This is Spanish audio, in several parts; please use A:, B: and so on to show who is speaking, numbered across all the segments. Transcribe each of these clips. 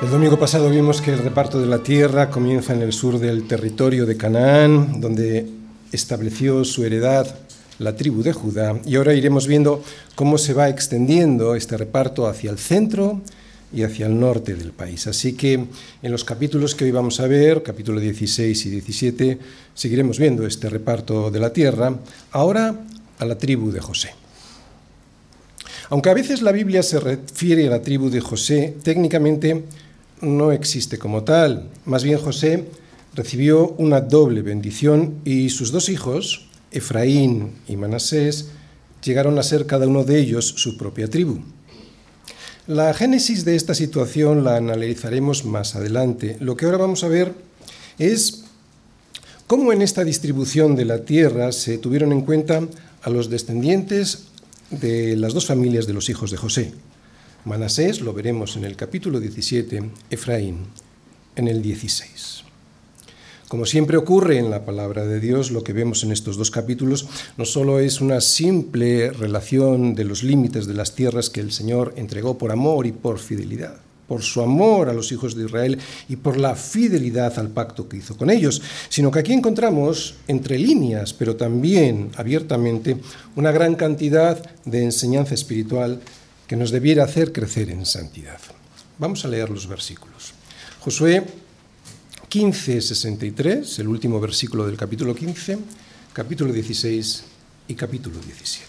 A: El domingo pasado vimos que el reparto de la tierra comienza en el sur del territorio de Canaán, donde estableció su heredad la tribu de Judá, y ahora iremos viendo cómo se va extendiendo este reparto hacia el centro y hacia el norte del país. Así que en los capítulos que hoy vamos a ver, capítulo 16 y 17, seguiremos viendo este reparto de la tierra, ahora a la tribu de José. Aunque a veces la Biblia se refiere a la tribu de José, técnicamente no existe como tal. Más bien José recibió una doble bendición y sus dos hijos, Efraín y Manasés, llegaron a ser cada uno de ellos su propia tribu. La génesis de esta situación la analizaremos más adelante. Lo que ahora vamos a ver es cómo en esta distribución de la tierra se tuvieron en cuenta a los descendientes de las dos familias de los hijos de José, Manasés lo veremos en el capítulo 17, Efraín en el 16. Como siempre ocurre en la palabra de Dios, lo que vemos en estos dos capítulos no solo es una simple relación de los límites de las tierras que el Señor entregó por amor y por fidelidad, por su amor a los hijos de Israel y por la fidelidad al pacto que hizo con ellos, sino que aquí encontramos entre líneas, pero también abiertamente, una gran cantidad de enseñanza espiritual que nos debiera hacer crecer en santidad. Vamos a leer los versículos. Josué 15, 63, el último versículo del capítulo 15, capítulo 16 y capítulo 17.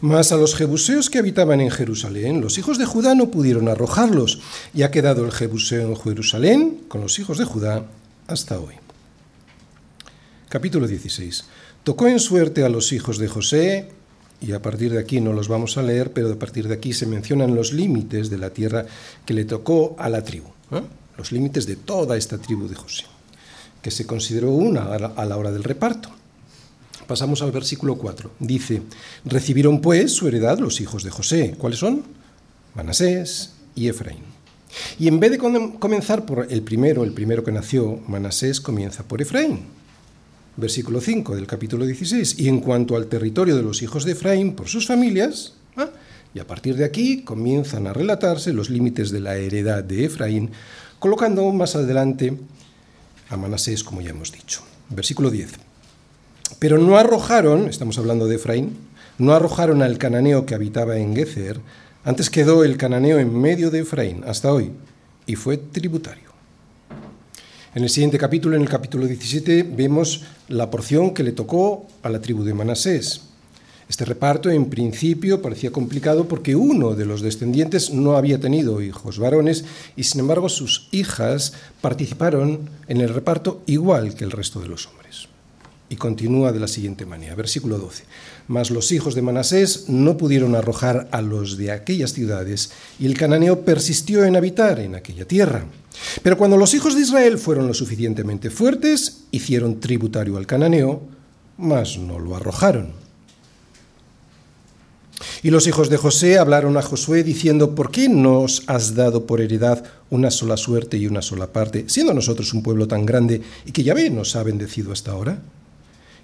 A: Mas a los jebuseos que habitaban en Jerusalén, los hijos de Judá no pudieron arrojarlos, y ha quedado el jebuseo en Jerusalén con los hijos de Judá hasta hoy. Capítulo 16. Tocó en suerte a los hijos de José y a partir de aquí no los vamos a leer, pero a partir de aquí se mencionan los límites de la tierra que le tocó a la tribu, ¿eh? los límites de toda esta tribu de José, que se consideró una a la hora del reparto. Pasamos al versículo 4. Dice, recibieron pues su heredad los hijos de José. ¿Cuáles son? Manasés y Efraín. Y en vez de comenzar por el primero, el primero que nació, Manasés comienza por Efraín versículo 5 del capítulo 16. Y en cuanto al territorio de los hijos de Efraín por sus familias, ¿ah? y a partir de aquí comienzan a relatarse los límites de la heredad de Efraín, colocando más adelante a Manasés, como ya hemos dicho. Versículo 10. Pero no arrojaron, estamos hablando de Efraín, no arrojaron al cananeo que habitaba en Gezer, antes quedó el cananeo en medio de Efraín hasta hoy, y fue tributario. En el siguiente capítulo, en el capítulo 17, vemos la porción que le tocó a la tribu de Manasés. Este reparto en principio parecía complicado porque uno de los descendientes no había tenido hijos varones y sin embargo sus hijas participaron en el reparto igual que el resto de los hombres. Y continúa de la siguiente manera, versículo 12. Mas los hijos de Manasés no pudieron arrojar a los de aquellas ciudades, y el cananeo persistió en habitar en aquella tierra. Pero cuando los hijos de Israel fueron lo suficientemente fuertes, hicieron tributario al cananeo, mas no lo arrojaron. Y los hijos de José hablaron a Josué diciendo, ¿por qué nos has dado por heredad una sola suerte y una sola parte, siendo nosotros un pueblo tan grande y que Yahvé nos ha bendecido hasta ahora?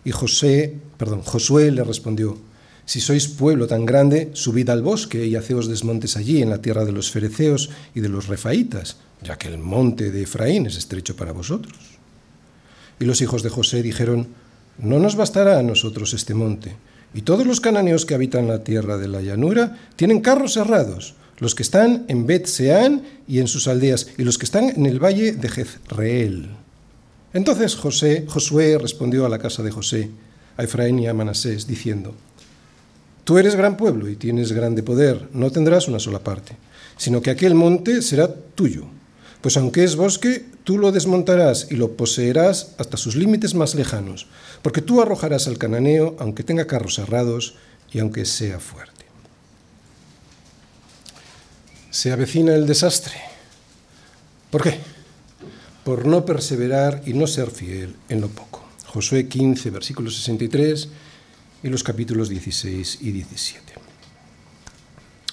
A: Y José, perdón, Josué le respondió, si sois pueblo tan grande, subid al bosque y haceos desmontes allí, en la tierra de los fereceos y de los refaítas, ya que el monte de Efraín es estrecho para vosotros. Y los hijos de José dijeron, no nos bastará a nosotros este monte, y todos los cananeos que habitan la tierra de la llanura tienen carros cerrados, los que están en Bet Seán y en sus aldeas, y los que están en el valle de Jezreel. Entonces José, Josué respondió a la casa de José, a Efraín y a Manasés, diciendo, Tú eres gran pueblo y tienes grande poder, no tendrás una sola parte, sino que aquel monte será tuyo, pues aunque es bosque, tú lo desmontarás y lo poseerás hasta sus límites más lejanos, porque tú arrojarás al cananeo, aunque tenga carros cerrados y aunque sea fuerte. Se avecina el desastre. ¿Por qué? Por no perseverar y no ser fiel en lo poco. Josué 15, versículo 63 y los capítulos 16 y 17.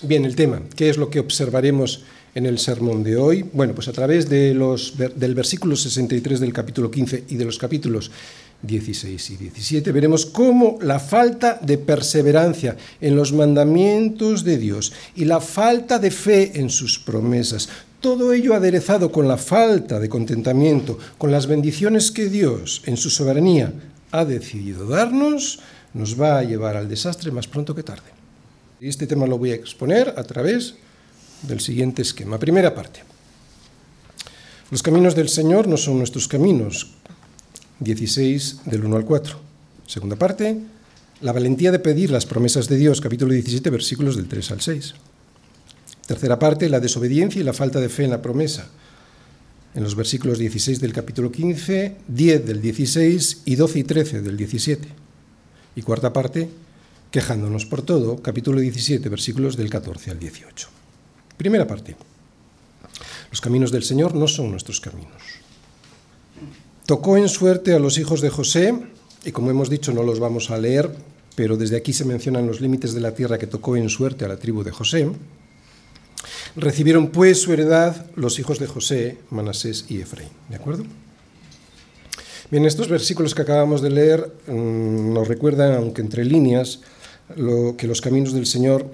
A: Bien, el tema, ¿qué es lo que observaremos en el sermón de hoy? Bueno, pues a través de los, del versículo 63 del capítulo 15 y de los capítulos 16 y 17, veremos cómo la falta de perseverancia en los mandamientos de Dios y la falta de fe en sus promesas, todo ello aderezado con la falta de contentamiento, con las bendiciones que Dios en su soberanía ha decidido darnos, nos va a llevar al desastre más pronto que tarde. Y este tema lo voy a exponer a través del siguiente esquema. Primera parte. Los caminos del Señor no son nuestros caminos. 16 del 1 al 4. Segunda parte. La valentía de pedir las promesas de Dios, capítulo 17, versículos del 3 al 6. Tercera parte, la desobediencia y la falta de fe en la promesa, en los versículos 16 del capítulo 15, 10 del 16 y 12 y 13 del 17. Y cuarta parte, quejándonos por todo, capítulo 17, versículos del 14 al 18. Primera parte. Los caminos del Señor no son nuestros caminos. Tocó en suerte a los hijos de José, y como hemos dicho no los vamos a leer, pero desde aquí se mencionan los límites de la tierra que tocó en suerte a la tribu de José. Recibieron pues su heredad los hijos de José, Manasés y Efraín. ¿De acuerdo? Bien, estos versículos que acabamos de leer mm, nos recuerdan, aunque entre líneas, lo, que los caminos del Señor,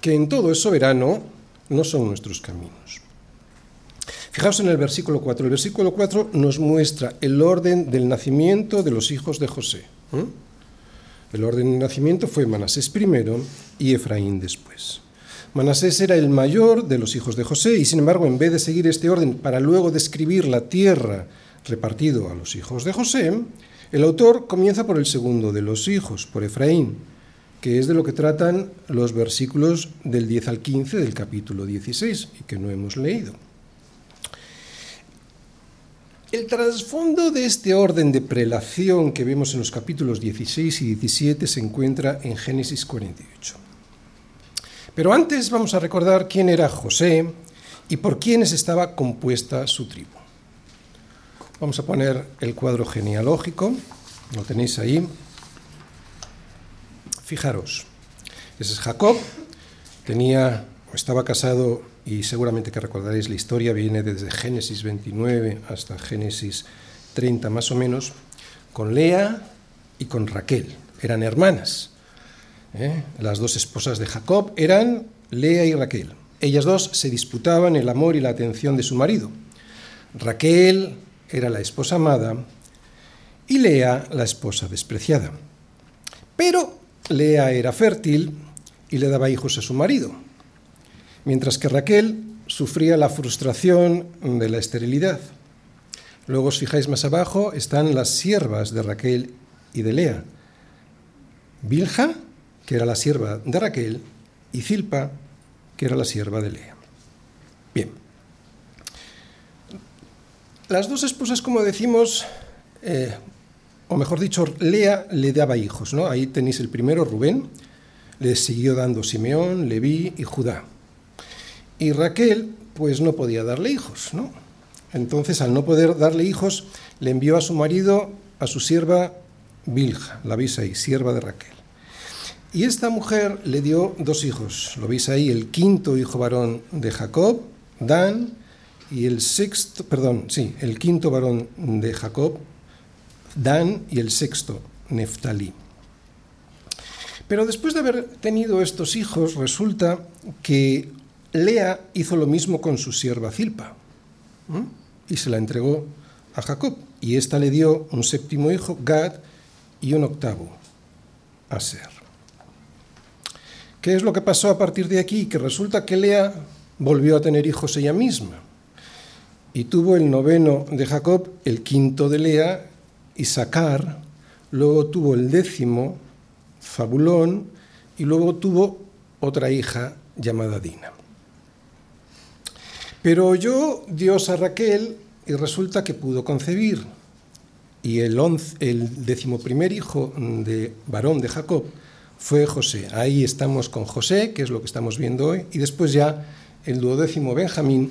A: que en todo es soberano, no son nuestros caminos. Fijaos en el versículo 4. El versículo 4 nos muestra el orden del nacimiento de los hijos de José. El orden del nacimiento fue Manasés primero y Efraín después. Manasés era el mayor de los hijos de José y sin embargo en vez de seguir este orden para luego describir la tierra repartido a los hijos de José, el autor comienza por el segundo de los hijos, por Efraín, que es de lo que tratan los versículos del 10 al 15 del capítulo 16 y que no hemos leído. El trasfondo de este orden de prelación que vemos en los capítulos 16 y 17 se encuentra en Génesis 48. Pero antes vamos a recordar quién era José y por quiénes estaba compuesta su tribu. Vamos a poner el cuadro genealógico, lo tenéis ahí. Fijaros, ese es Jacob, tenía o estaba casado y seguramente que recordaréis la historia, viene desde Génesis 29 hasta Génesis 30 más o menos, con Lea y con Raquel, eran hermanas. ¿Eh? Las dos esposas de Jacob eran Lea y Raquel. Ellas dos se disputaban el amor y la atención de su marido. Raquel era la esposa amada y Lea la esposa despreciada. Pero Lea era fértil y le daba hijos a su marido, mientras que Raquel sufría la frustración de la esterilidad. Luego os fijáis más abajo, están las siervas de Raquel y de Lea. Bilja, que era la sierva de Raquel, y Zilpa, que era la sierva de Lea. Bien. Las dos esposas, como decimos, eh, o mejor dicho, Lea le daba hijos, ¿no? Ahí tenéis el primero, Rubén, le siguió dando Simeón, Leví y Judá. Y Raquel, pues no podía darle hijos, ¿no? Entonces, al no poder darle hijos, le envió a su marido, a su sierva Bilja, la veis ahí, sierva de Raquel. Y esta mujer le dio dos hijos, lo veis ahí, el quinto hijo varón de Jacob, Dan, y el sexto, perdón, sí, el quinto varón de Jacob, Dan y el sexto, Neftalí. Pero después de haber tenido estos hijos, resulta que Lea hizo lo mismo con su sierva Zilpa y se la entregó a Jacob. Y ésta le dio un séptimo hijo, Gad, y un octavo, Aser. ¿Qué es lo que pasó a partir de aquí? Que resulta que Lea volvió a tener hijos ella misma. Y tuvo el noveno de Jacob, el quinto de Lea Isaacar, luego tuvo el décimo, Fabulón, y luego tuvo otra hija llamada Dina. Pero oyó Dios a Raquel y resulta que pudo concebir. Y el, once, el decimoprimer hijo de varón de Jacob fue José. Ahí estamos con José, que es lo que estamos viendo hoy, y después ya el duodécimo Benjamín,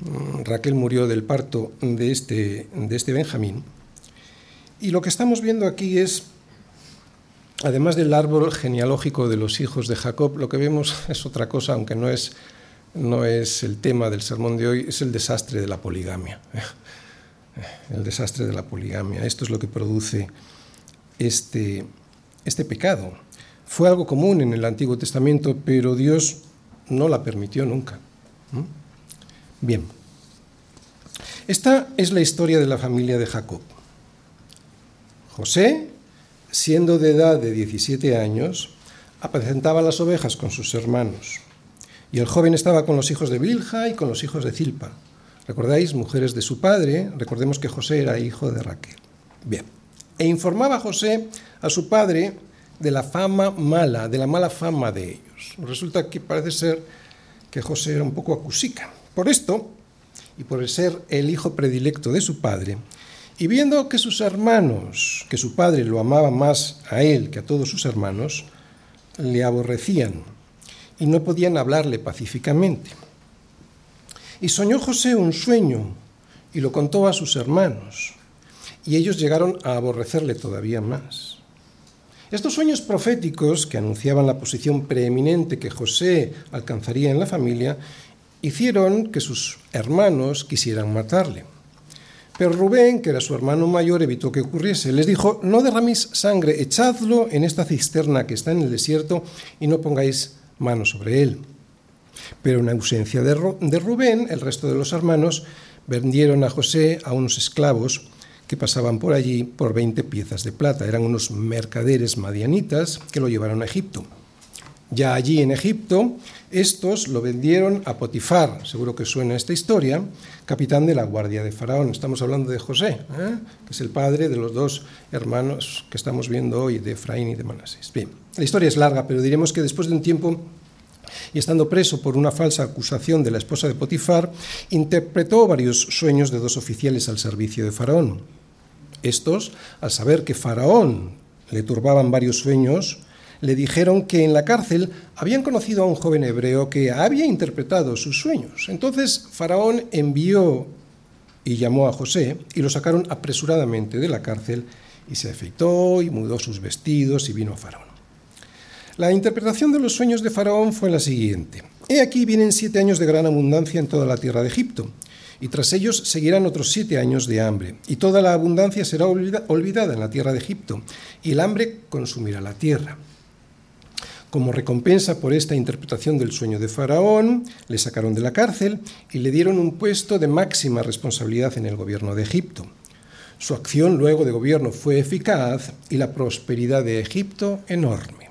A: Mm, Raquel murió del parto de este, de este Benjamín. Y lo que estamos viendo aquí es, además del árbol genealógico de los hijos de Jacob, lo que vemos es otra cosa, aunque no es, no es el tema del sermón de hoy, es el desastre de la poligamia. el desastre de la poligamia. Esto es lo que produce este, este pecado. Fue algo común en el Antiguo Testamento, pero Dios no la permitió nunca. Bien, esta es la historia de la familia de Jacob. José, siendo de edad de 17 años, apacentaba las ovejas con sus hermanos. Y el joven estaba con los hijos de Bilja y con los hijos de Zilpa. ¿Recordáis? Mujeres de su padre. Recordemos que José era hijo de Raquel. Bien. E informaba José a su padre de la fama mala, de la mala fama de ellos. Resulta que parece ser que José era un poco acusica. Por esto, y por ser el hijo predilecto de su padre, y viendo que sus hermanos, que su padre lo amaba más a él que a todos sus hermanos, le aborrecían y no podían hablarle pacíficamente. Y soñó José un sueño y lo contó a sus hermanos, y ellos llegaron a aborrecerle todavía más. Estos sueños proféticos, que anunciaban la posición preeminente que José alcanzaría en la familia, hicieron que sus hermanos quisieran matarle. Pero Rubén, que era su hermano mayor, evitó que ocurriese. Les dijo, no derraméis sangre, echadlo en esta cisterna que está en el desierto y no pongáis mano sobre él. Pero en ausencia de, Rubén, el resto de los hermanos vendieron a José a unos esclavos que pasaban por allí por 20 piezas de plata. Eran unos mercaderes madianitas que lo llevaron a Egipto. Ya allí en Egipto, estos lo vendieron a Potifar, seguro que suena esta historia, capitán de la guardia de Faraón. Estamos hablando de José, ¿eh? que es el padre de los dos hermanos que estamos viendo hoy, de Efraín y de Manasés. Bien, la historia es larga, pero diremos que después de un tiempo y estando preso por una falsa acusación de la esposa de Potifar, interpretó varios sueños de dos oficiales al servicio de Faraón. Estos, al saber que Faraón le turbaban varios sueños, le dijeron que en la cárcel habían conocido a un joven hebreo que había interpretado sus sueños. Entonces Faraón envió y llamó a José y lo sacaron apresuradamente de la cárcel y se afeitó y mudó sus vestidos y vino a Faraón. La interpretación de los sueños de Faraón fue la siguiente. He aquí vienen siete años de gran abundancia en toda la tierra de Egipto, y tras ellos seguirán otros siete años de hambre, y toda la abundancia será olvidada en la tierra de Egipto, y el hambre consumirá la tierra. Como recompensa por esta interpretación del sueño de Faraón, le sacaron de la cárcel y le dieron un puesto de máxima responsabilidad en el gobierno de Egipto. Su acción luego de gobierno fue eficaz y la prosperidad de Egipto enorme.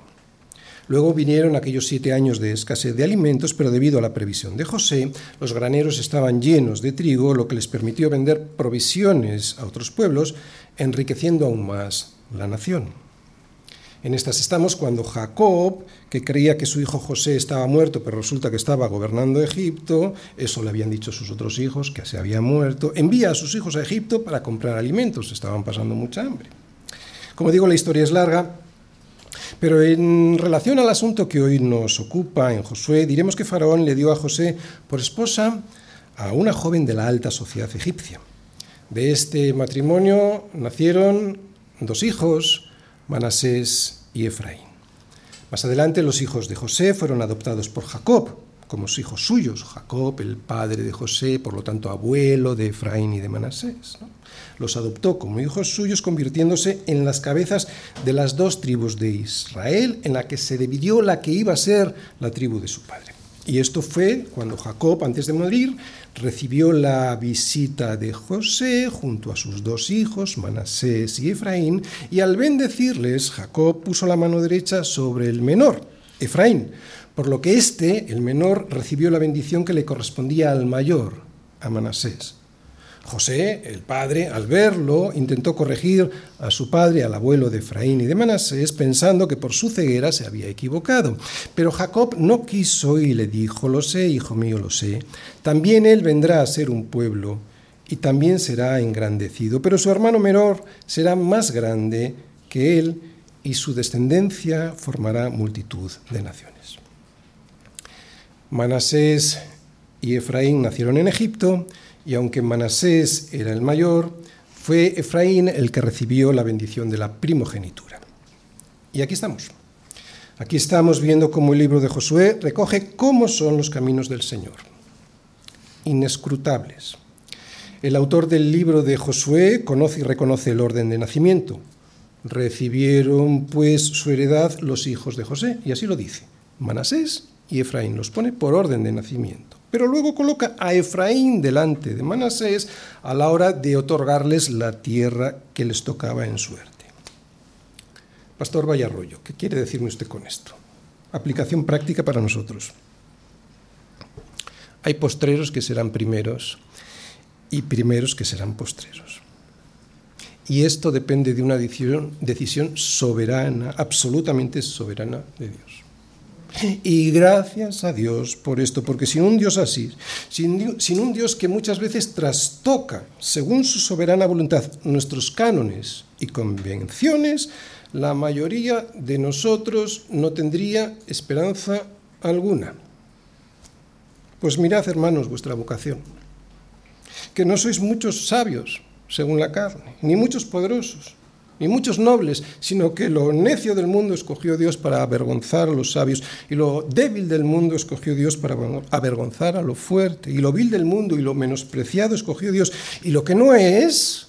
A: Luego vinieron aquellos siete años de escasez de alimentos, pero debido a la previsión de José, los graneros estaban llenos de trigo, lo que les permitió vender provisiones a otros pueblos, enriqueciendo aún más la nación. En estas estamos cuando Jacob, que creía que su hijo José estaba muerto, pero resulta que estaba gobernando Egipto, eso le habían dicho sus otros hijos, que se había muerto, envía a sus hijos a Egipto para comprar alimentos, estaban pasando mucha hambre. Como digo, la historia es larga, pero en relación al asunto que hoy nos ocupa en Josué, diremos que Faraón le dio a José por esposa a una joven de la alta sociedad egipcia. De este matrimonio nacieron dos hijos, Manasés y Efraín. Más adelante los hijos de José fueron adoptados por Jacob como hijos suyos. Jacob, el padre de José, por lo tanto abuelo de Efraín y de Manasés. Los adoptó como hijos suyos, convirtiéndose en las cabezas de las dos tribus de Israel, en la que se dividió la que iba a ser la tribu de su padre. Y esto fue cuando Jacob, antes de morir, recibió la visita de José junto a sus dos hijos, Manasés y Efraín, y al bendecirles, Jacob puso la mano derecha sobre el menor, Efraín, por lo que éste, el menor, recibió la bendición que le correspondía al mayor, a Manasés. José, el padre, al verlo, intentó corregir a su padre, al abuelo de Efraín y de Manasés, pensando que por su ceguera se había equivocado. Pero Jacob no quiso y le dijo, lo sé, hijo mío, lo sé, también él vendrá a ser un pueblo y también será engrandecido, pero su hermano menor será más grande que él y su descendencia formará multitud de naciones. Manasés y Efraín nacieron en Egipto, y aunque Manasés era el mayor, fue Efraín el que recibió la bendición de la primogenitura. Y aquí estamos. Aquí estamos viendo cómo el libro de Josué recoge cómo son los caminos del Señor. Inescrutables. El autor del libro de Josué conoce y reconoce el orden de nacimiento. Recibieron pues su heredad los hijos de José, y así lo dice. Manasés y Efraín los pone por orden de nacimiento. Pero luego coloca a Efraín delante de Manasés a la hora de otorgarles la tierra que les tocaba en suerte. Pastor Vallarroyo, ¿qué quiere decirme usted con esto? Aplicación práctica para nosotros. Hay postreros que serán primeros y primeros que serán postreros. Y esto depende de una decisión, decisión soberana, absolutamente soberana de Dios. Y gracias a Dios por esto, porque sin un Dios así, sin, un Dios que muchas veces trastoca, según su soberana voluntad, nuestros cánones y convenciones, la mayoría de nosotros no tendría esperanza alguna. Pues mirad, hermanos, vuestra vocación, que no sois muchos sabios, según la carne, ni muchos poderosos, ni muchos nobles, sino que lo necio del mundo escogió Dios para avergonzar a los sabios, y lo débil del mundo escogió Dios para avergonzar a lo fuerte, y lo vil del mundo y lo menospreciado escogió Dios, y lo que no es,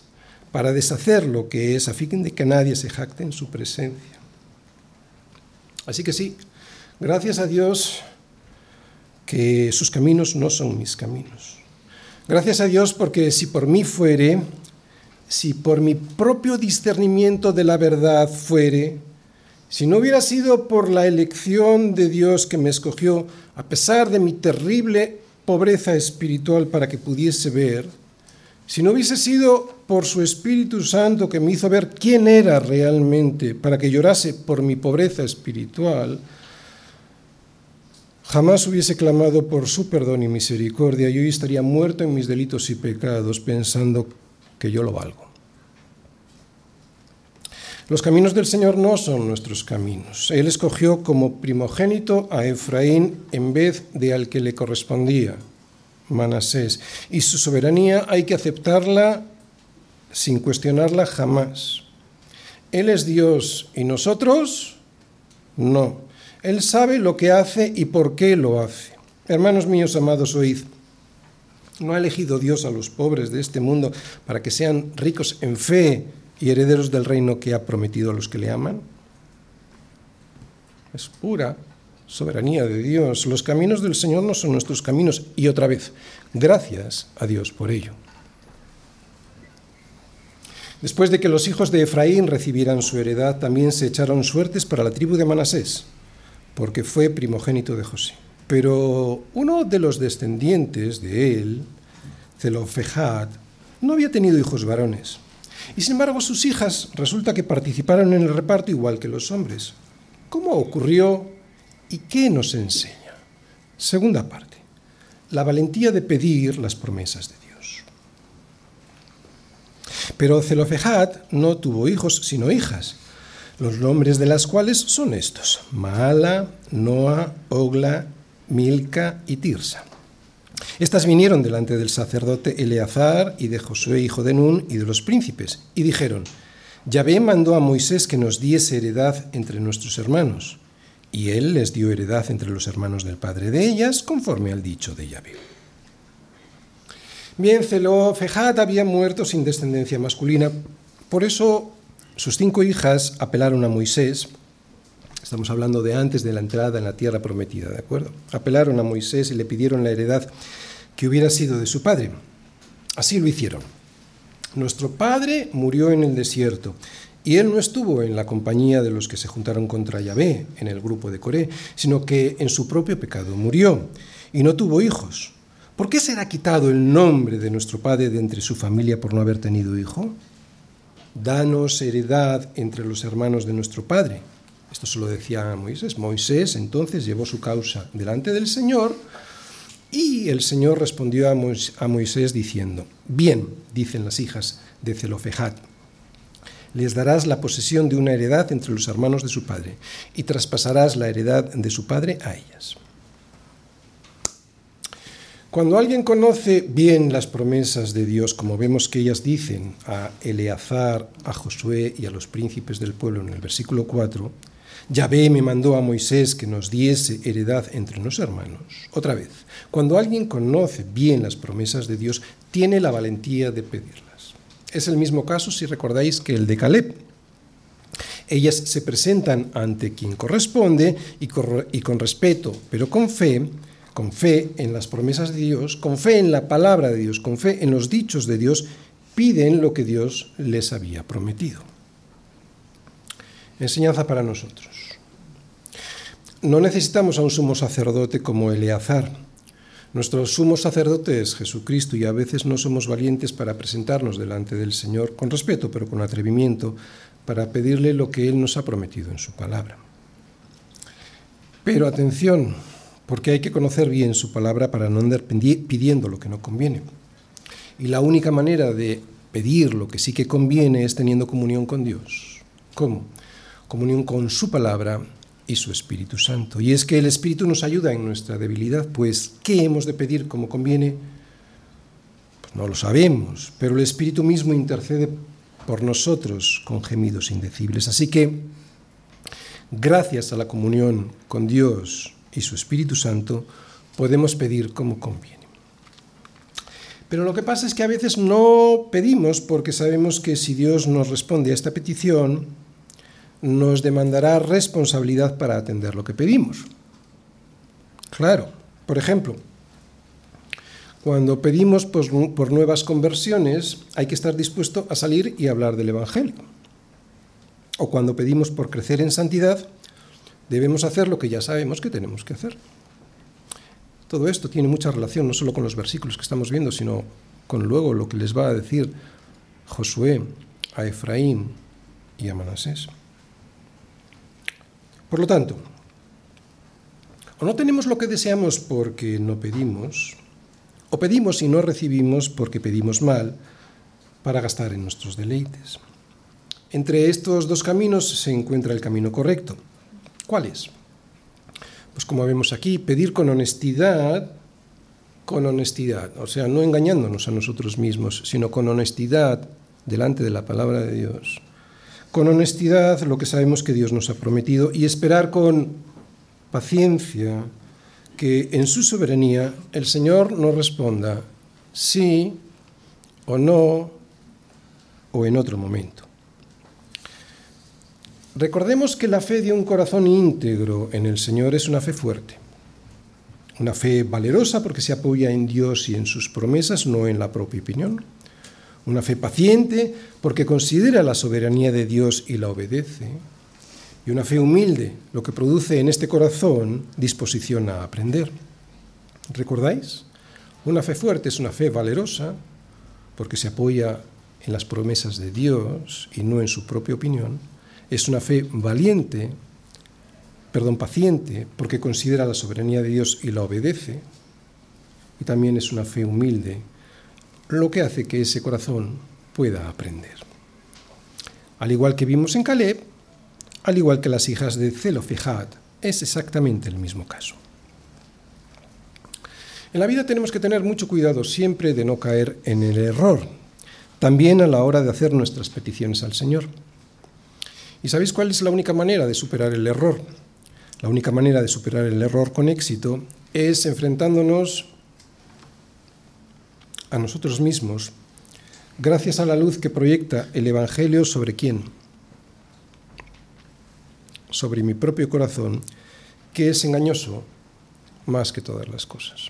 A: para deshacer lo que es, a fin de que nadie se jacte en su presencia. Así que sí, gracias a Dios que sus caminos no son mis caminos. Gracias a Dios porque si por mí fuere, si por mi propio discernimiento de la verdad fuere, si no hubiera sido por la elección de Dios que me escogió, a pesar de mi terrible pobreza espiritual para que pudiese ver, si no hubiese sido por su Espíritu Santo que me hizo ver quién era realmente para que llorase por mi pobreza espiritual, jamás hubiese clamado por su perdón y misericordia y hoy estaría muerto en mis delitos y pecados pensando que yo lo valgo. Los caminos del Señor no son nuestros caminos. Él escogió como primogénito a Efraín en vez de al que le correspondía, Manasés. Y su soberanía hay que aceptarla sin cuestionarla jamás. Él es Dios y nosotros no. Él sabe lo que hace y por qué lo hace. Hermanos míos amados, oíd. ¿No ha elegido Dios a los pobres de este mundo para que sean ricos en fe y herederos del reino que ha prometido a los que le aman? Es pura soberanía de Dios. Los caminos del Señor no son nuestros caminos. Y otra vez, gracias a Dios por ello. Después de que los hijos de Efraín recibieran su heredad, también se echaron suertes para la tribu de Manasés, porque fue primogénito de José. Pero uno de los descendientes de él, Zelofejad, no había tenido hijos varones. Y sin embargo sus hijas resulta que participaron en el reparto igual que los hombres. ¿Cómo ocurrió y qué nos enseña? Segunda parte, la valentía de pedir las promesas de Dios. Pero Zelofejad no tuvo hijos, sino hijas, los nombres de las cuales son estos, Maala, Noa, Ogla Milca y Tirsa. Estas vinieron delante del sacerdote Eleazar y de Josué, hijo de Nun, y de los príncipes, y dijeron, Yahvé mandó a Moisés que nos diese heredad entre nuestros hermanos, y él les dio heredad entre los hermanos del padre de ellas, conforme al dicho de Yahvé. Bien, Zelofejad había muerto sin descendencia masculina, por eso sus cinco hijas apelaron a Moisés Estamos hablando de antes de la entrada en la tierra prometida, ¿de acuerdo? Apelaron a Moisés y le pidieron la heredad que hubiera sido de su padre. Así lo hicieron. Nuestro padre murió en el desierto y él no estuvo en la compañía de los que se juntaron contra Yahvé en el grupo de Coré, sino que en su propio pecado murió y no tuvo hijos. ¿Por qué será quitado el nombre de nuestro padre de entre su familia por no haber tenido hijo? Danos heredad entre los hermanos de nuestro padre. Esto se lo decía a Moisés. Moisés entonces llevó su causa delante del Señor y el Señor respondió a Moisés diciendo, bien, dicen las hijas de Zelofejad, les darás la posesión de una heredad entre los hermanos de su padre y traspasarás la heredad de su padre a ellas. Cuando alguien conoce bien las promesas de Dios, como vemos que ellas dicen a Eleazar, a Josué y a los príncipes del pueblo en el versículo 4, Yahvé me mandó a Moisés que nos diese heredad entre los hermanos. Otra vez, cuando alguien conoce bien las promesas de Dios, tiene la valentía de pedirlas. Es el mismo caso, si recordáis, que el de Caleb. Ellas se presentan ante quien corresponde y con respeto, pero con fe, con fe en las promesas de Dios, con fe en la palabra de Dios, con fe en los dichos de Dios, piden lo que Dios les había prometido. Enseñanza para nosotros. No necesitamos a un sumo sacerdote como Eleazar. Nuestro sumo sacerdote es Jesucristo y a veces no somos valientes para presentarnos delante del Señor con respeto, pero con atrevimiento, para pedirle lo que Él nos ha prometido en su palabra. Pero atención, porque hay que conocer bien su palabra para no andar pidiendo lo que no conviene. Y la única manera de pedir lo que sí que conviene es teniendo comunión con Dios. ¿Cómo? Comunión con su palabra y su Espíritu Santo. Y es que el Espíritu nos ayuda en nuestra debilidad, pues ¿qué hemos de pedir como conviene? Pues no lo sabemos, pero el Espíritu mismo intercede por nosotros con gemidos indecibles. Así que, gracias a la comunión con Dios y su Espíritu Santo, podemos pedir como conviene. Pero lo que pasa es que a veces no pedimos porque sabemos que si Dios nos responde a esta petición, nos demandará responsabilidad para atender lo que pedimos. Claro, por ejemplo, cuando pedimos por, nuevas conversiones, hay que estar dispuesto a salir y hablar del Evangelio. O cuando pedimos por crecer en santidad, debemos hacer lo que ya sabemos que tenemos que hacer. Todo esto tiene mucha relación no solo con los versículos que estamos viendo, sino con luego lo que les va a decir Josué a Efraín y a Manasés. Por lo tanto, o no tenemos lo que deseamos porque no pedimos, o pedimos y no recibimos porque pedimos mal para gastar en nuestros deleites. Entre estos dos caminos se encuentra el camino correcto. ¿Cuál es? Pues como vemos aquí, pedir con honestidad, con honestidad, o sea, no engañándonos a nosotros mismos, sino con honestidad delante de la palabra de Dios. Con honestidad lo que sabemos que Dios nos ha prometido y esperar con paciencia que en su soberanía el Señor nos responda sí o no o en otro momento. Recordemos que la fe de un corazón íntegro en el Señor es una fe fuerte, una fe valerosa porque se apoya en Dios y en sus promesas, no en la propia opinión. Una fe paciente porque considera la soberanía de Dios y la obedece y una fe humilde, lo que produce en este corazón disposición a aprender. ¿Recordáis? Una fe fuerte es una fe valerosa, porque se apoya en las promesas de Dios y no en su propia opinión. Es una fe valiente, perdón, paciente, porque considera la soberanía de Dios y la obedece. Y también es una fe humilde, lo que hace que ese corazón pueda aprender. Al igual que vimos en Caleb, al igual que las hijas de Zelofejad, es exactamente el mismo caso. En la vida tenemos que tener mucho cuidado siempre de no caer en el error, también a la hora de hacer nuestras peticiones al Señor. ¿Y sabéis cuál es la única manera de superar el error? La única manera de superar el error con éxito es enfrentándonos a nosotros mismos gracias a la luz que proyecta el Evangelio sobre quién? sobre mi propio corazón que es engañoso más que todas las cosas.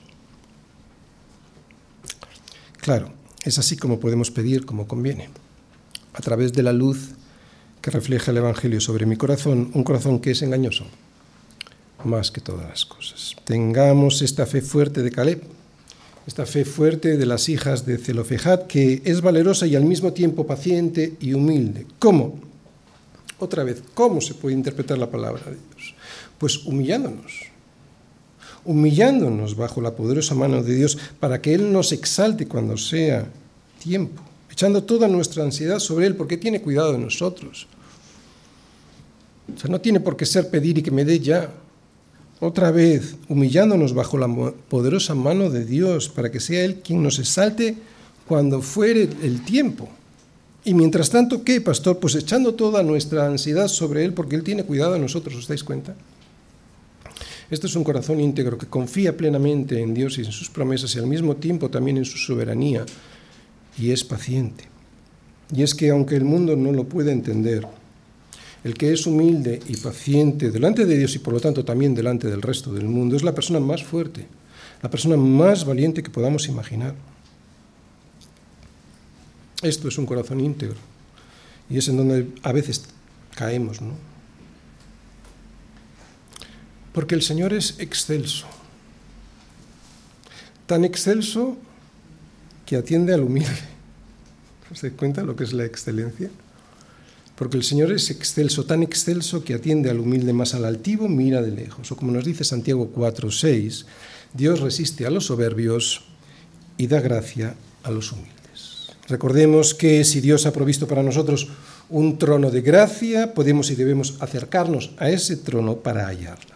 A: Claro, es así como podemos pedir como conviene, a través de la luz que refleja el Evangelio sobre mi corazón, un corazón que es engañoso más que todas las cosas. Tengamos esta fe fuerte de Caleb, esta fe fuerte de las hijas de Zelofejad, que es valerosa y al mismo tiempo paciente y humilde. ¿Cómo? Otra vez, ¿cómo se puede interpretar la palabra de Dios? Pues humillándonos, humillándonos bajo la poderosa mano de Dios para que Él nos exalte cuando sea tiempo, echando toda nuestra ansiedad sobre Él porque tiene cuidado de nosotros. O sea, no tiene por qué ser pedir y que me dé ya. Otra vez, humillándonos bajo la poderosa mano de Dios para que sea Él quien nos exalte cuando fuere el tiempo. Y mientras tanto, ¿qué, pastor? Pues echando toda nuestra ansiedad sobre Él porque Él tiene cuidado de nosotros, ¿os dais cuenta? Esto es un corazón íntegro que confía plenamente en Dios y en sus promesas y al mismo tiempo también en su soberanía y es paciente. Y es que aunque el mundo no lo puede entender, el que es humilde y paciente delante de Dios y por lo tanto también delante del resto del mundo es la persona más fuerte, la persona más valiente que podamos imaginar. Esto es un corazón íntegro y es en donde a veces caemos, ¿no? Porque el Señor es excelso. Tan excelso que atiende al humilde. ¿Se cuenta lo que es la excelencia? Porque el Señor es excelso, tan excelso que atiende al humilde, más al altivo mira de lejos. O como nos dice Santiago 4:6, Dios resiste a los soberbios y da gracia a los humildes. Recordemos que si Dios ha provisto para nosotros un trono de gracia, podemos y debemos acercarnos a ese trono para hallarla.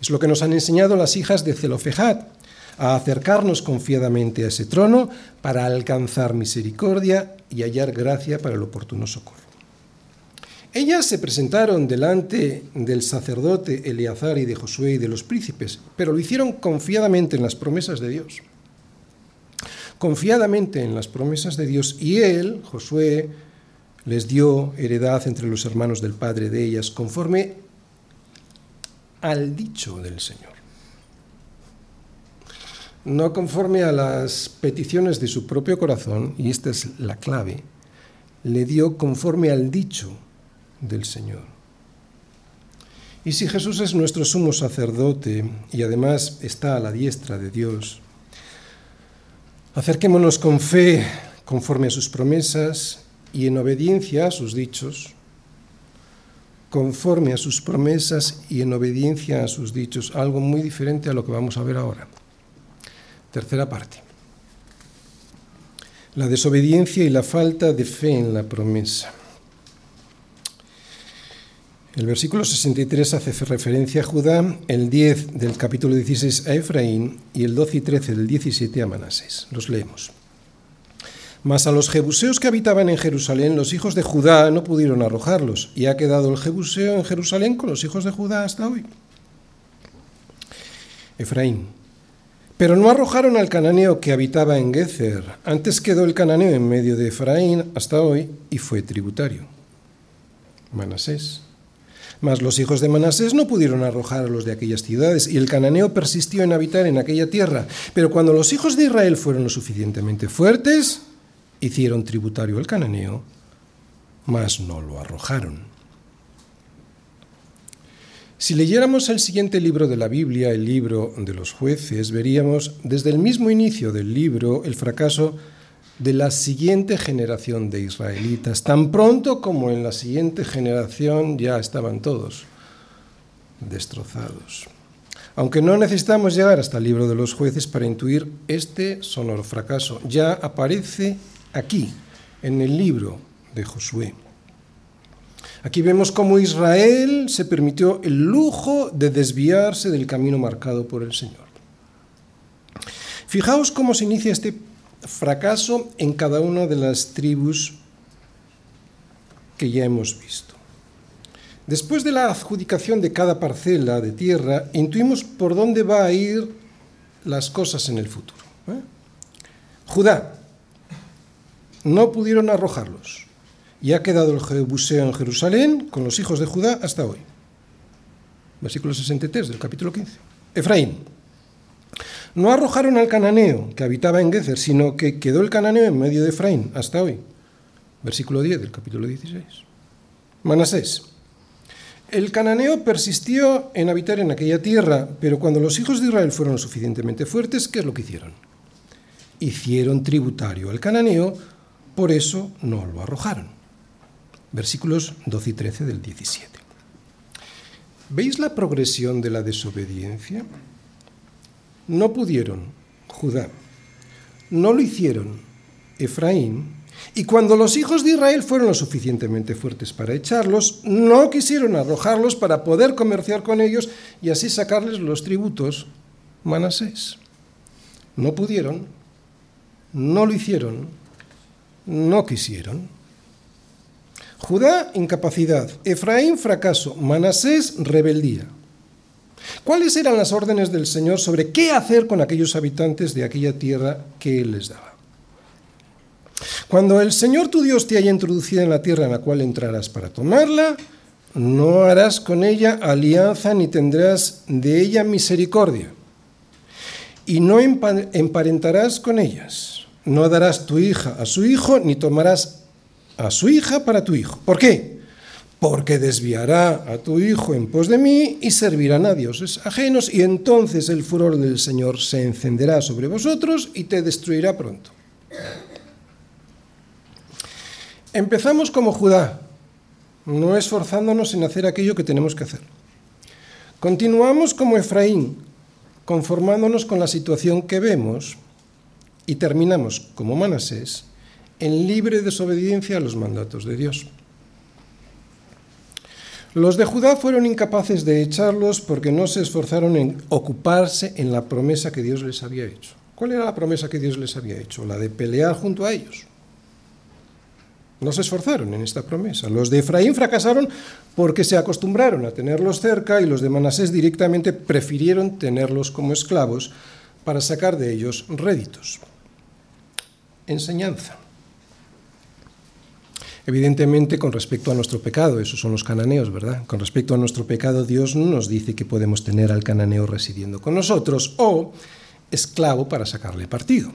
A: Es lo que nos han enseñado las hijas de Zelofejad, a acercarnos confiadamente a ese trono para alcanzar misericordia y hallar gracia para el oportuno socorro. Ellas se presentaron delante del sacerdote Eleazar y de Josué y de los príncipes, pero lo hicieron confiadamente en las promesas de Dios. Confiadamente en las promesas de Dios y él, Josué, les dio heredad entre los hermanos del padre de ellas, conforme al dicho del Señor. No conforme a las peticiones de su propio corazón, y esta es la clave, le dio conforme al dicho del Señor. Y si Jesús es nuestro sumo sacerdote y además está a la diestra de Dios, acerquémonos con fe conforme a sus promesas y en obediencia a sus dichos, conforme a sus promesas y en obediencia a sus dichos, algo muy diferente a lo que vamos a ver ahora. Tercera parte. La desobediencia y la falta de fe en la promesa. El versículo 63 hace referencia a Judá, el 10 del capítulo 16 a Efraín y el 12 y 13 del 17 a Manasés. Los leemos. Mas a los jebuseos que habitaban en Jerusalén, los hijos de Judá no pudieron arrojarlos, y ha quedado el jebuseo en Jerusalén con los hijos de Judá hasta hoy. Efraín. Pero no arrojaron al cananeo que habitaba en Gezer. Antes quedó el cananeo en medio de Efraín hasta hoy y fue tributario. Manasés. Mas los hijos de Manasés no pudieron arrojar a los de aquellas ciudades, y el cananeo persistió en habitar en aquella tierra. Pero cuando los hijos de Israel fueron lo suficientemente fuertes, hicieron tributario al cananeo, mas no lo arrojaron. Si leyéramos el siguiente libro de la Biblia, el libro de los jueces, veríamos desde el mismo inicio del libro el fracaso de la siguiente generación de israelitas, tan pronto como en la siguiente generación ya estaban todos destrozados. Aunque no necesitamos llegar hasta el libro de los jueces para intuir este sonoro fracaso, ya aparece aquí, en el libro de Josué. Aquí vemos cómo Israel se permitió el lujo de desviarse del camino marcado por el Señor. Fijaos cómo se inicia este fracaso en cada una de las tribus que ya hemos visto. Después de la adjudicación de cada parcela de tierra, intuimos por dónde va a ir las cosas en el futuro. ¿eh? Judá, no pudieron arrojarlos. Y ha quedado el Jebuseo en Jerusalén con los hijos de Judá hasta hoy. Versículo 63 del capítulo 15. Efraín. No arrojaron al cananeo que habitaba en Gezer, sino que quedó el cananeo en medio de Efraín hasta hoy. Versículo 10 del capítulo 16. Manasés. El cananeo persistió en habitar en aquella tierra, pero cuando los hijos de Israel fueron suficientemente fuertes, ¿qué es lo que hicieron? Hicieron tributario al cananeo por eso no lo arrojaron. Versículos 12 y 13 del 17. ¿Veis la progresión de la desobediencia? No pudieron, Judá. No lo hicieron, Efraín. Y cuando los hijos de Israel fueron lo suficientemente fuertes para echarlos, no quisieron arrojarlos para poder comerciar con ellos y así sacarles los tributos, Manasés. No pudieron, no lo hicieron, no quisieron. Judá, incapacidad. Efraín, fracaso. Manasés, rebeldía. ¿Cuáles eran las órdenes del Señor sobre qué hacer con aquellos habitantes de aquella tierra que Él les daba? Cuando el Señor tu Dios te haya introducido en la tierra en la cual entrarás para tomarla, no harás con ella alianza ni tendrás de ella misericordia. Y no emparentarás con ellas. No darás tu hija a su hijo, ni tomarás a su hija para tu hijo. ¿Por qué? Porque desviará a tu hijo en pos de mí y servirán a dioses ajenos, y entonces el furor del Señor se encenderá sobre vosotros y te destruirá pronto. Empezamos como Judá, no esforzándonos en hacer aquello que tenemos que hacer. Continuamos como Efraín, conformándonos con la situación que vemos y terminamos como Manasés en libre desobediencia a los mandatos de Dios. Los de Judá fueron incapaces de echarlos porque no se esforzaron en ocuparse en la promesa que Dios les había hecho. ¿Cuál era la promesa que Dios les había hecho? La de pelear junto a ellos. No se esforzaron en esta promesa. Los de Efraín fracasaron porque se acostumbraron a tenerlos cerca y los de Manasés directamente prefirieron tenerlos como esclavos para sacar de ellos réditos. Enseñanza. Evidentemente, con respecto a nuestro pecado, esos son los cananeos, ¿verdad? Con respecto a nuestro pecado, Dios no nos dice que podemos tener al cananeo residiendo con nosotros o esclavo para sacarle partido.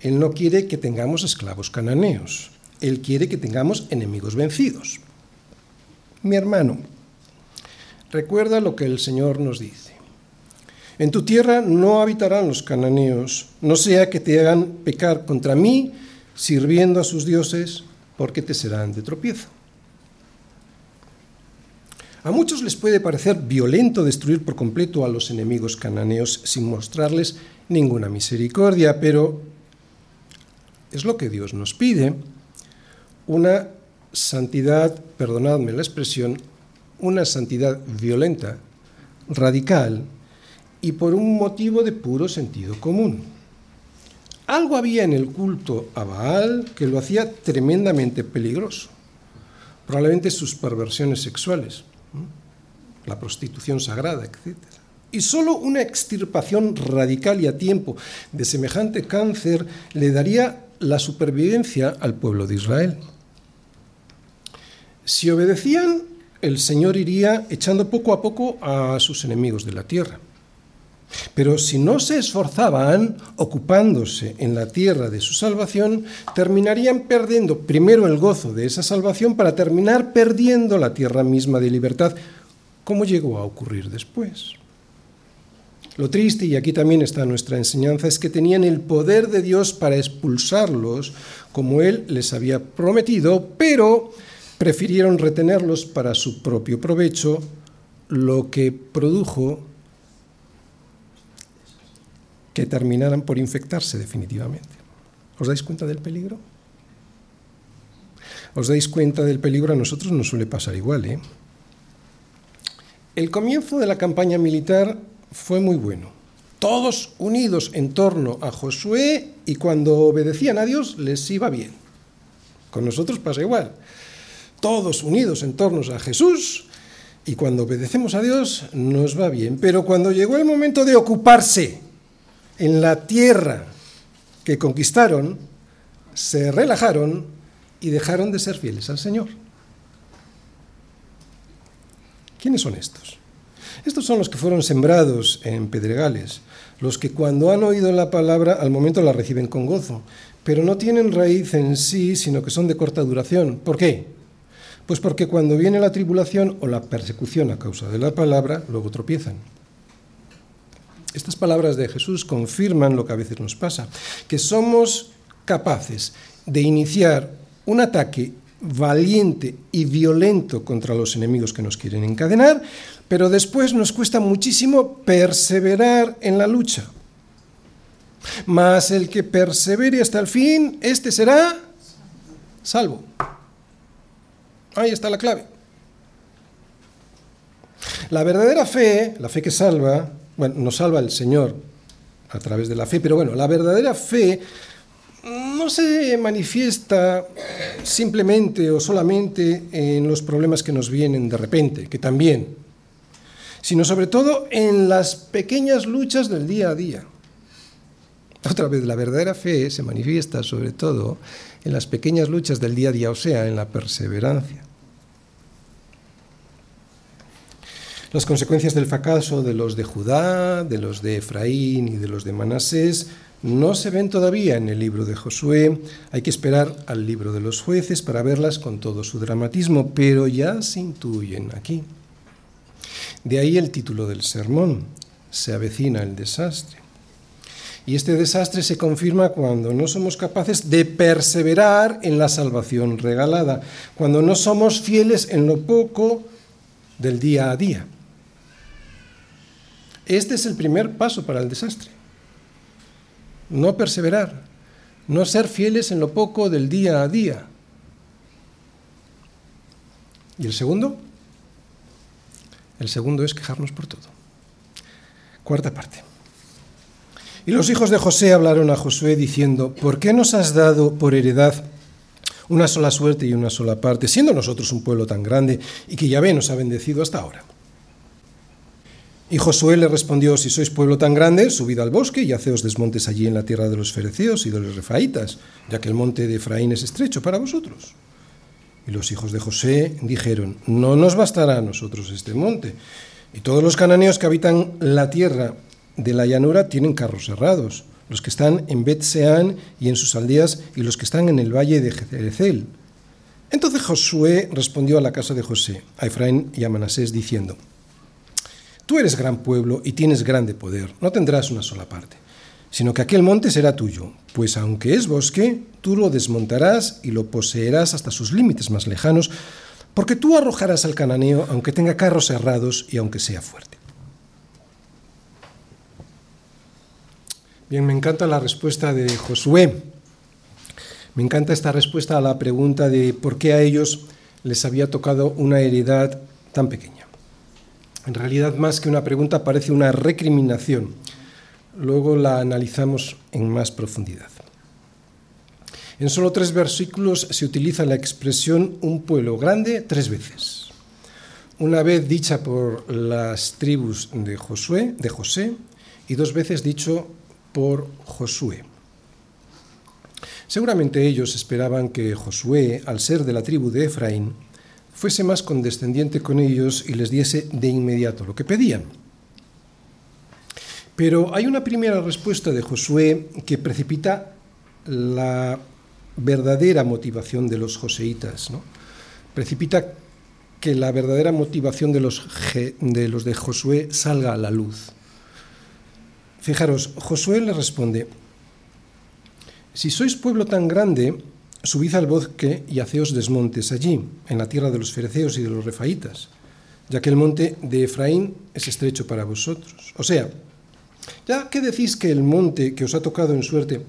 A: Él no quiere que tengamos esclavos cananeos. Él quiere que tengamos enemigos vencidos. Mi hermano, recuerda lo que el Señor nos dice. En tu tierra no habitarán los cananeos, no sea que te hagan pecar contra mí, sirviendo a sus dioses, porque te serán de tropiezo. A muchos les puede parecer violento destruir por completo a los enemigos cananeos sin mostrarles ninguna misericordia, pero es lo que Dios nos pide una santidad, perdonadme la expresión, una santidad violenta, radical y por un motivo de puro sentido común. Algo había en el culto a Baal que lo hacía tremendamente peligroso. Probablemente sus perversiones sexuales, la prostitución sagrada, etc. Y solo una extirpación radical y a tiempo de semejante cáncer le daría la supervivencia al pueblo de Israel. Si obedecían, el Señor iría echando poco a poco a sus enemigos de la tierra. Pero si no se esforzaban ocupándose en la tierra de su salvación, terminarían perdiendo primero el gozo de esa salvación para terminar perdiendo la tierra misma de libertad, como llegó a ocurrir después. Lo triste, y aquí también está nuestra enseñanza, es que tenían el poder de Dios para expulsarlos, como Él les había prometido, pero prefirieron retenerlos para su propio provecho, lo que produjo que terminaran por infectarse definitivamente. ¿Os dais cuenta del peligro? ¿Os dais cuenta del peligro? A nosotros nos suele pasar igual. ¿eh? El comienzo de la campaña militar fue muy bueno. Todos unidos en torno a Josué y cuando obedecían a Dios les iba bien. Con nosotros pasa igual todos unidos en torno a Jesús, y cuando obedecemos a Dios nos va bien. Pero cuando llegó el momento de ocuparse en la tierra que conquistaron, se relajaron y dejaron de ser fieles al Señor. ¿Quiénes son estos? Estos son los que fueron sembrados en pedregales, los que cuando han oído la palabra al momento la reciben con gozo, pero no tienen raíz en sí, sino que son de corta duración. ¿Por qué? Pues porque cuando viene la tribulación o la persecución a causa de la palabra, luego tropiezan. Estas palabras de Jesús confirman lo que a veces nos pasa, que somos capaces de iniciar un ataque valiente y violento contra los enemigos que nos quieren encadenar, pero después nos cuesta muchísimo perseverar en la lucha. Mas el que persevere hasta el fin, este será salvo. Ahí está la clave. La verdadera fe, la fe que salva, bueno, nos salva el Señor a través de la fe, pero bueno, la verdadera fe no se manifiesta simplemente o solamente en los problemas que nos vienen de repente, que también, sino sobre todo en las pequeñas luchas del día a día. Otra vez, la verdadera fe se manifiesta sobre todo en las pequeñas luchas del día a día, o sea, en la perseverancia. Las consecuencias del fracaso de los de Judá, de los de Efraín y de los de Manasés no se ven todavía en el libro de Josué, hay que esperar al libro de los jueces para verlas con todo su dramatismo, pero ya se intuyen aquí. De ahí el título del sermón, se avecina el desastre. Y este desastre se confirma cuando no somos capaces de perseverar en la salvación regalada, cuando no somos fieles en lo poco del día a día. Este es el primer paso para el desastre. No perseverar, no ser fieles en lo poco del día a día. ¿Y el segundo? El segundo es quejarnos por todo. Cuarta parte. Y los hijos de José hablaron a Josué diciendo, ¿por qué nos has dado por heredad una sola suerte y una sola parte, siendo nosotros un pueblo tan grande y que Yahvé nos ha bendecido hasta ahora? Y Josué le respondió, si sois pueblo tan grande, subid al bosque y haceos desmontes allí en la tierra de los fereceos y de los refaitas, ya que el monte de Efraín es estrecho para vosotros. Y los hijos de José dijeron, no nos bastará a nosotros este monte. Y todos los cananeos que habitan la tierra de la llanura tienen carros cerrados, los que están en bet y en sus aldeas y los que están en el valle de Jezerecel. Entonces Josué respondió a la casa de José, a Efraín y a Manasés, diciendo, Tú eres gran pueblo y tienes grande poder, no tendrás una sola parte, sino que aquel monte será tuyo, pues aunque es bosque, tú lo desmontarás y lo poseerás hasta sus límites más lejanos, porque tú arrojarás al cananeo aunque tenga carros cerrados y aunque sea fuerte. Bien, me encanta la respuesta de Josué. Me encanta esta respuesta a la pregunta de por qué a ellos les había tocado una heredad tan pequeña. En realidad, más que una pregunta, parece una recriminación. Luego la analizamos en más profundidad. En solo tres versículos se utiliza la expresión un pueblo grande tres veces. Una vez dicha por las tribus de Josué, de José, y dos veces dicho por Josué. Seguramente ellos esperaban que Josué, al ser de la tribu de Efraín, fuese más condescendiente con ellos y les diese de inmediato lo que pedían. Pero hay una primera respuesta de Josué que precipita la verdadera motivación de los joseítas, ¿no? precipita que la verdadera motivación de los, de los de Josué salga a la luz. Fijaros, Josué le responde, si sois pueblo tan grande, subid al bosque y haceos desmontes allí, en la tierra de los fereceos y de los refaitas, ya que el monte de Efraín es estrecho para vosotros. O sea, ya que decís que el monte que os ha tocado en suerte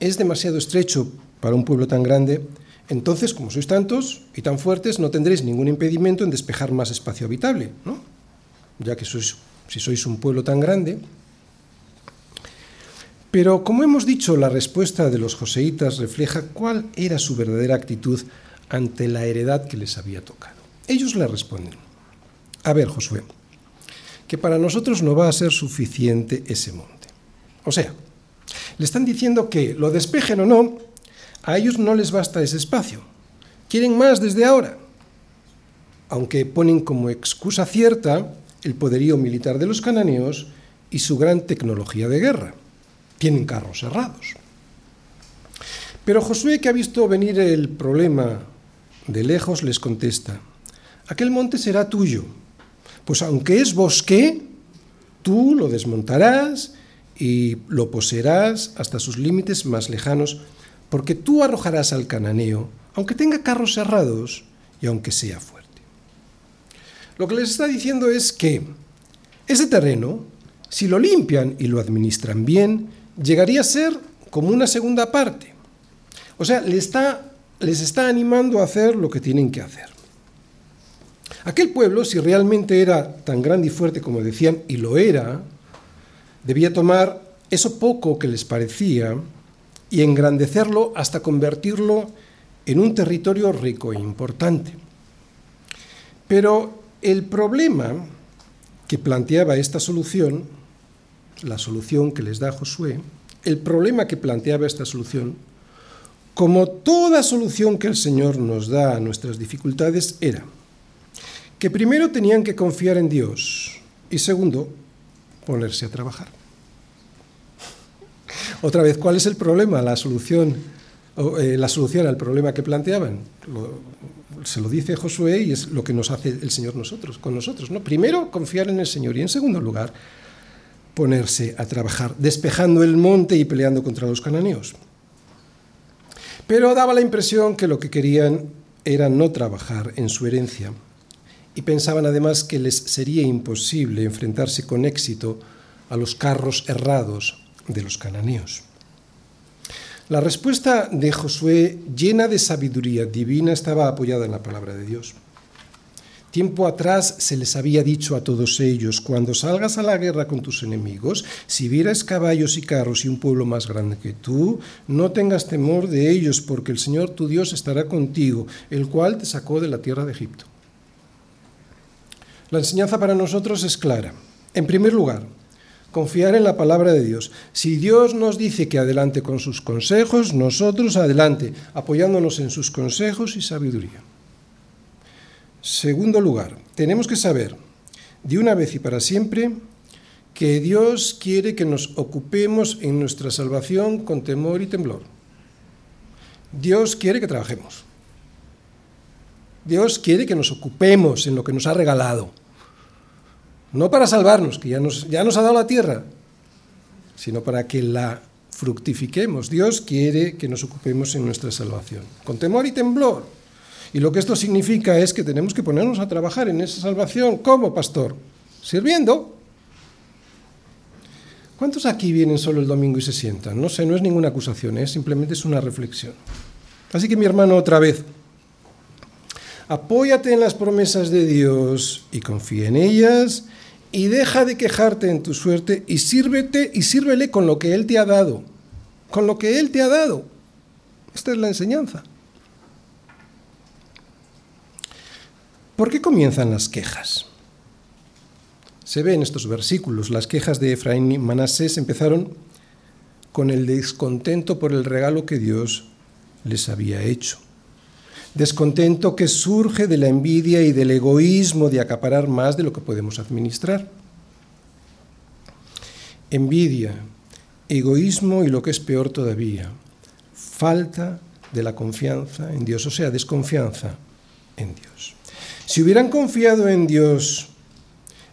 A: es demasiado estrecho para un pueblo tan grande, entonces, como sois tantos y tan fuertes, no tendréis ningún impedimento en despejar más espacio habitable, ¿no? Ya que sois, si sois un pueblo tan grande, pero como hemos dicho, la respuesta de los joseítas refleja cuál era su verdadera actitud ante la heredad que les había tocado. Ellos le responden, a ver Josué, que para nosotros no va a ser suficiente ese monte. O sea, le están diciendo que lo despejen o no, a ellos no les basta ese espacio. Quieren más desde ahora. Aunque ponen como excusa cierta el poderío militar de los cananeos y su gran tecnología de guerra tienen carros cerrados. Pero Josué, que ha visto venir el problema de lejos, les contesta, aquel monte será tuyo, pues aunque es bosque, tú lo desmontarás y lo poseerás hasta sus límites más lejanos, porque tú arrojarás al cananeo, aunque tenga carros cerrados y aunque sea fuerte. Lo que les está diciendo es que ese terreno, si lo limpian y lo administran bien, llegaría a ser como una segunda parte. O sea, les está, les está animando a hacer lo que tienen que hacer. Aquel pueblo, si realmente era tan grande y fuerte como decían, y lo era, debía tomar eso poco que les parecía y engrandecerlo hasta convertirlo en un territorio rico e importante. Pero el problema que planteaba esta solución, la solución que les da Josué, el problema que planteaba esta solución, como toda solución que el Señor nos da a nuestras dificultades, era que primero tenían que confiar en Dios y segundo, ponerse a trabajar. Otra vez, ¿cuál es el problema? La solución, eh, la solución al problema que planteaban. se lo dice Josué y es lo que nos hace el Señor nosotros, con nosotros. ¿no? Primero, confiar en el Señor y en segundo lugar, ponerse a trabajar, despejando el monte y peleando contra los cananeos. Pero daba la impresión que lo que querían era no trabajar en su herencia y pensaban además que les sería imposible enfrentarse con éxito a los carros errados de los cananeos. La respuesta de Josué, llena de sabiduría divina, estaba apoyada en la palabra de Dios. Tiempo atrás se les había dicho a todos ellos, cuando salgas a la guerra con tus enemigos, si vieras caballos y carros y un pueblo más grande que tú, no tengas temor de ellos, porque el Señor tu Dios estará contigo, el cual te sacó de la tierra de Egipto. La enseñanza para nosotros es clara. En primer lugar, confiar en la palabra de Dios. Si Dios nos dice que adelante con sus consejos, nosotros adelante, apoyándonos en sus consejos y sabiduría. Segundo lugar, tenemos que saber de una vez y para siempre que Dios quiere que nos ocupemos en nuestra salvación con temor y temblor. Dios quiere que trabajemos. Dios quiere que nos ocupemos en lo que nos ha regalado. No para salvarnos, que ya nos, ya nos ha dado la tierra, sino para que la fructifiquemos. Dios quiere que nos ocupemos en nuestra salvación, con temor y temblor. Y lo que esto significa es que tenemos que ponernos a trabajar en esa salvación como pastor, sirviendo. ¿Cuántos aquí vienen solo el domingo y se sientan? No sé, no es ninguna acusación, ¿eh? simplemente es una reflexión. Así que mi hermano, otra vez, apóyate en las promesas de Dios y confía en ellas y deja de quejarte en tu suerte y sírvete y sírvele con lo que Él te ha dado, con lo que Él te ha dado. Esta es la enseñanza. ¿Por qué comienzan las quejas? Se ve en estos versículos, las quejas de Efraín y Manasés empezaron con el descontento por el regalo que Dios les había hecho. Descontento que surge de la envidia y del egoísmo de acaparar más de lo que podemos administrar. Envidia, egoísmo y lo que es peor todavía, falta de la confianza en Dios, o sea, desconfianza en Dios. Si hubieran confiado en Dios,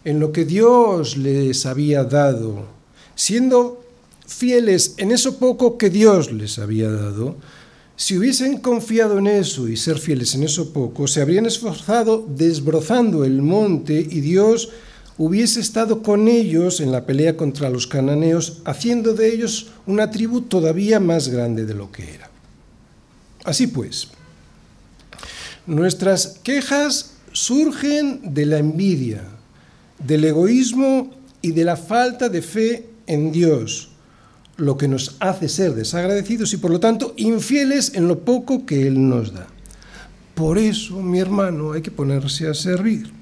A: en lo que Dios les había dado, siendo fieles en eso poco que Dios les había dado, si hubiesen confiado en eso y ser fieles en eso poco, se habrían esforzado desbrozando el monte y Dios hubiese estado con ellos en la pelea contra los cananeos, haciendo de ellos una tribu todavía más grande de lo que era. Así pues, nuestras quejas surgen de la envidia, del egoísmo y de la falta de fe en Dios, lo que nos hace ser desagradecidos y por lo tanto infieles en lo poco que Él nos da. Por eso, mi hermano, hay que ponerse a servir.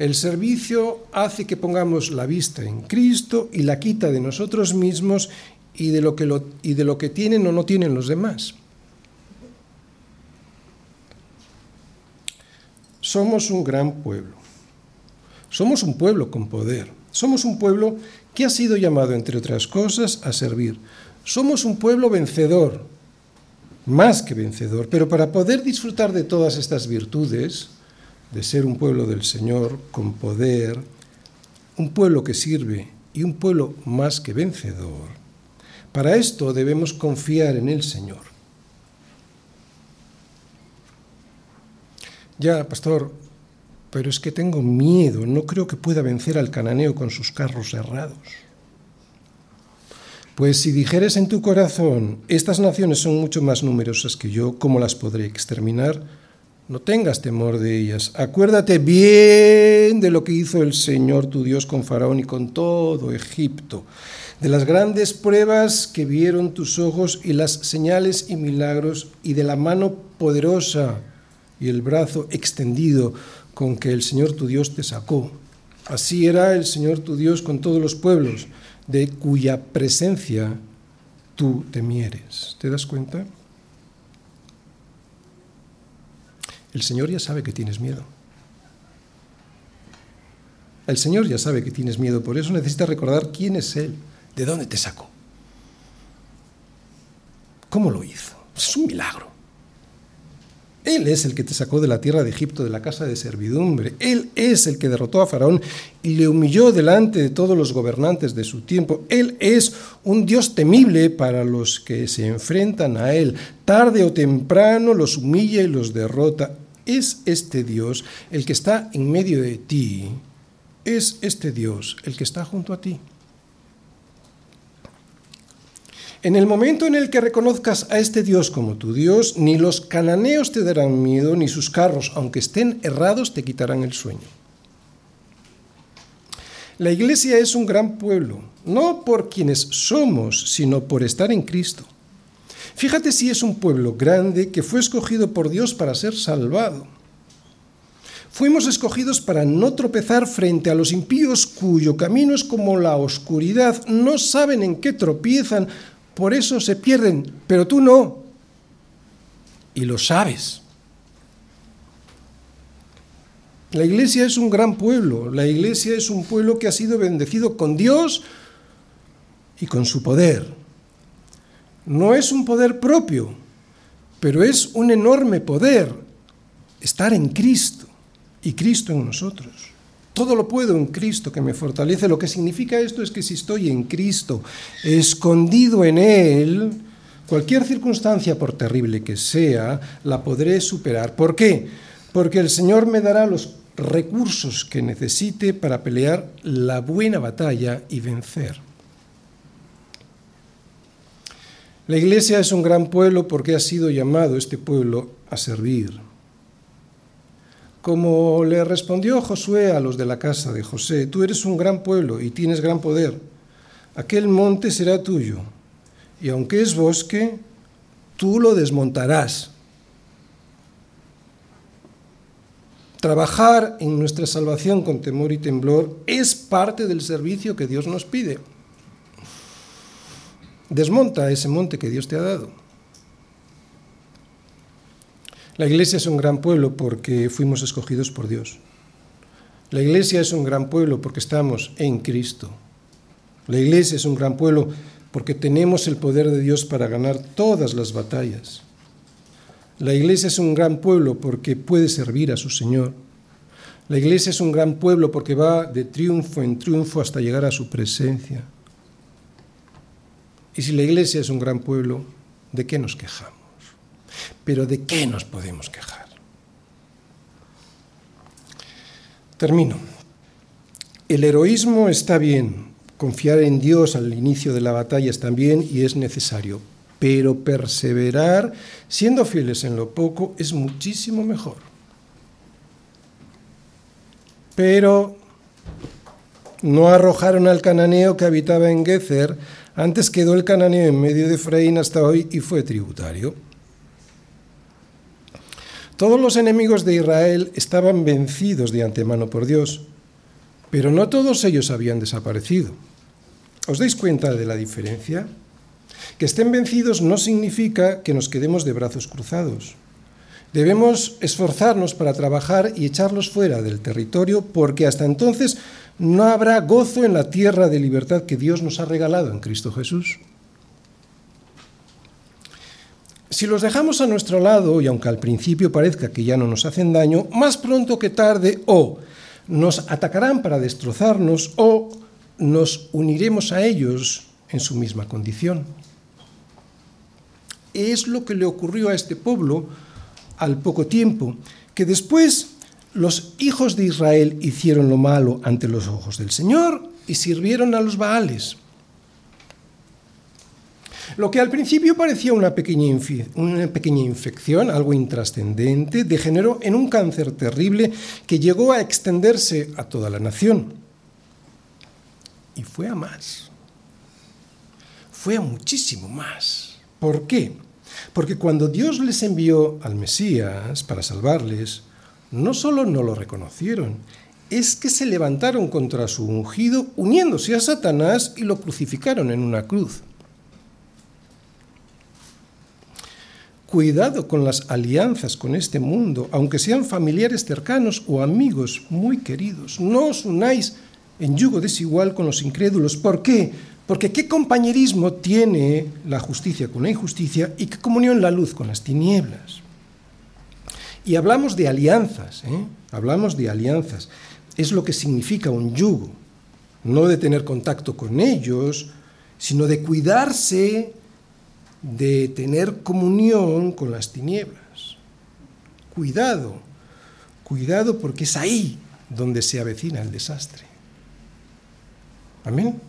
A: El servicio hace que pongamos la vista en Cristo y la quita de nosotros mismos y de lo que, y de lo que tienen o no tienen los demás. Somos un gran pueblo. Somos un pueblo con poder. Somos un pueblo que ha sido llamado, entre otras cosas, a servir. Somos un pueblo vencedor, más que vencedor, pero para poder disfrutar de todas estas virtudes, de ser un pueblo del Señor con poder, un pueblo que sirve y un pueblo más que vencedor, para esto debemos confiar en el Señor. Ya, pastor, pero es que tengo miedo, no creo que pueda vencer al cananeo con sus carros errados. Pues si dijeres en tu corazón, estas naciones son mucho más numerosas que yo, ¿cómo las podré exterminar? No tengas temor de ellas. Acuérdate bien de lo que hizo el Señor tu Dios con Faraón y con todo Egipto. de las grandes pruebas que vieron tus ojos y las señales y milagros y de la mano poderosa y el brazo extendido con que el Señor tu Dios te sacó. Así era el Señor tu Dios con todos los pueblos, de cuya presencia tú temieres. ¿Te das cuenta? El Señor ya sabe que tienes miedo. El Señor ya sabe que tienes miedo, por eso necesitas recordar quién es Él, de dónde te sacó, cómo lo hizo. Es un milagro. Él es el que te sacó de la tierra de Egipto, de la casa de servidumbre. Él es el que derrotó a Faraón y le humilló delante de todos los gobernantes de su tiempo. Él es un Dios temible para los que se enfrentan a Él. Tarde o temprano los humilla y los derrota. Es este Dios el que está en medio de ti. Es este Dios el que está junto a ti. En el momento en el que reconozcas a este Dios como tu Dios, ni los cananeos te darán miedo, ni sus carros, aunque estén errados, te quitarán el sueño. La iglesia es un gran pueblo, no por quienes somos, sino por estar en Cristo. Fíjate si es un pueblo grande que fue escogido por Dios para ser salvado. Fuimos escogidos para no tropezar frente a los impíos cuyo camino es como la oscuridad, no saben en qué tropiezan, por eso se pierden, pero tú no. Y lo sabes. La iglesia es un gran pueblo, la iglesia es un pueblo que ha sido bendecido con Dios y con su poder. No es un poder propio, pero es un enorme poder estar en Cristo y Cristo en nosotros. Todo lo puedo en Cristo que me fortalece. Lo que significa esto es que si estoy en Cristo, escondido en Él, cualquier circunstancia, por terrible que sea, la podré superar. ¿Por qué? Porque el Señor me dará los recursos que necesite para pelear la buena batalla y vencer. La iglesia es un gran pueblo porque ha sido llamado este pueblo a servir. Como le respondió Josué a los de la casa de José, tú eres un gran pueblo y tienes gran poder. Aquel monte será tuyo, y aunque es bosque, tú lo desmontarás. Trabajar en nuestra salvación con temor y temblor es parte del servicio que Dios nos pide. Desmonta ese monte que Dios te ha dado. La iglesia es un gran pueblo porque fuimos escogidos por Dios. La iglesia es un gran pueblo porque estamos en Cristo. La iglesia es un gran pueblo porque tenemos el poder de Dios para ganar todas las batallas. La iglesia es un gran pueblo porque puede servir a su Señor. La iglesia es un gran pueblo porque va de triunfo en triunfo hasta llegar a su presencia. Y si la iglesia es un gran pueblo, ¿de qué nos quejamos? Pero ¿de qué nos podemos quejar? Termino. El heroísmo está bien, confiar en Dios al inicio de la batalla está bien y es necesario, pero perseverar siendo fieles en lo poco es muchísimo mejor. Pero no arrojaron al cananeo que habitaba en Gezer, antes quedó el cananeo en medio de Efraín hasta hoy y fue tributario. Todos los enemigos de Israel estaban vencidos de antemano por Dios, pero no todos ellos habían desaparecido. ¿Os dais cuenta de la diferencia? Que estén vencidos no significa que nos quedemos de brazos cruzados. Debemos esforzarnos para trabajar y echarlos fuera del territorio porque hasta entonces no habrá gozo en la tierra de libertad que Dios nos ha regalado en Cristo Jesús. Si los dejamos a nuestro lado, y aunque al principio parezca que ya no nos hacen daño, más pronto que tarde o nos atacarán para destrozarnos o nos uniremos a ellos en su misma condición. Es lo que le ocurrió a este pueblo al poco tiempo, que después los hijos de Israel hicieron lo malo ante los ojos del Señor y sirvieron a los Baales. Lo que al principio parecía una pequeña, una pequeña infección, algo intrascendente, degeneró en un cáncer terrible que llegó a extenderse a toda la nación. Y fue a más. fue a muchísimo más. ¿Por qué? Porque cuando Dios les envió al Mesías para salvarles, no solo no lo reconocieron, es que se levantaron contra su ungido uniéndose a Satanás y lo crucificaron en una cruz. Cuidado con las alianzas con este mundo, aunque sean familiares cercanos o amigos muy queridos. No os unáis en yugo desigual con los incrédulos. ¿Por qué? Porque qué compañerismo tiene la justicia con la injusticia y qué comunión la luz con las tinieblas. Y hablamos de alianzas, ¿eh? hablamos de alianzas. Es lo que significa un yugo, no de tener contacto con ellos, sino de cuidarse de tener comunión con las tinieblas. Cuidado, cuidado porque es ahí donde se avecina el desastre. Amén.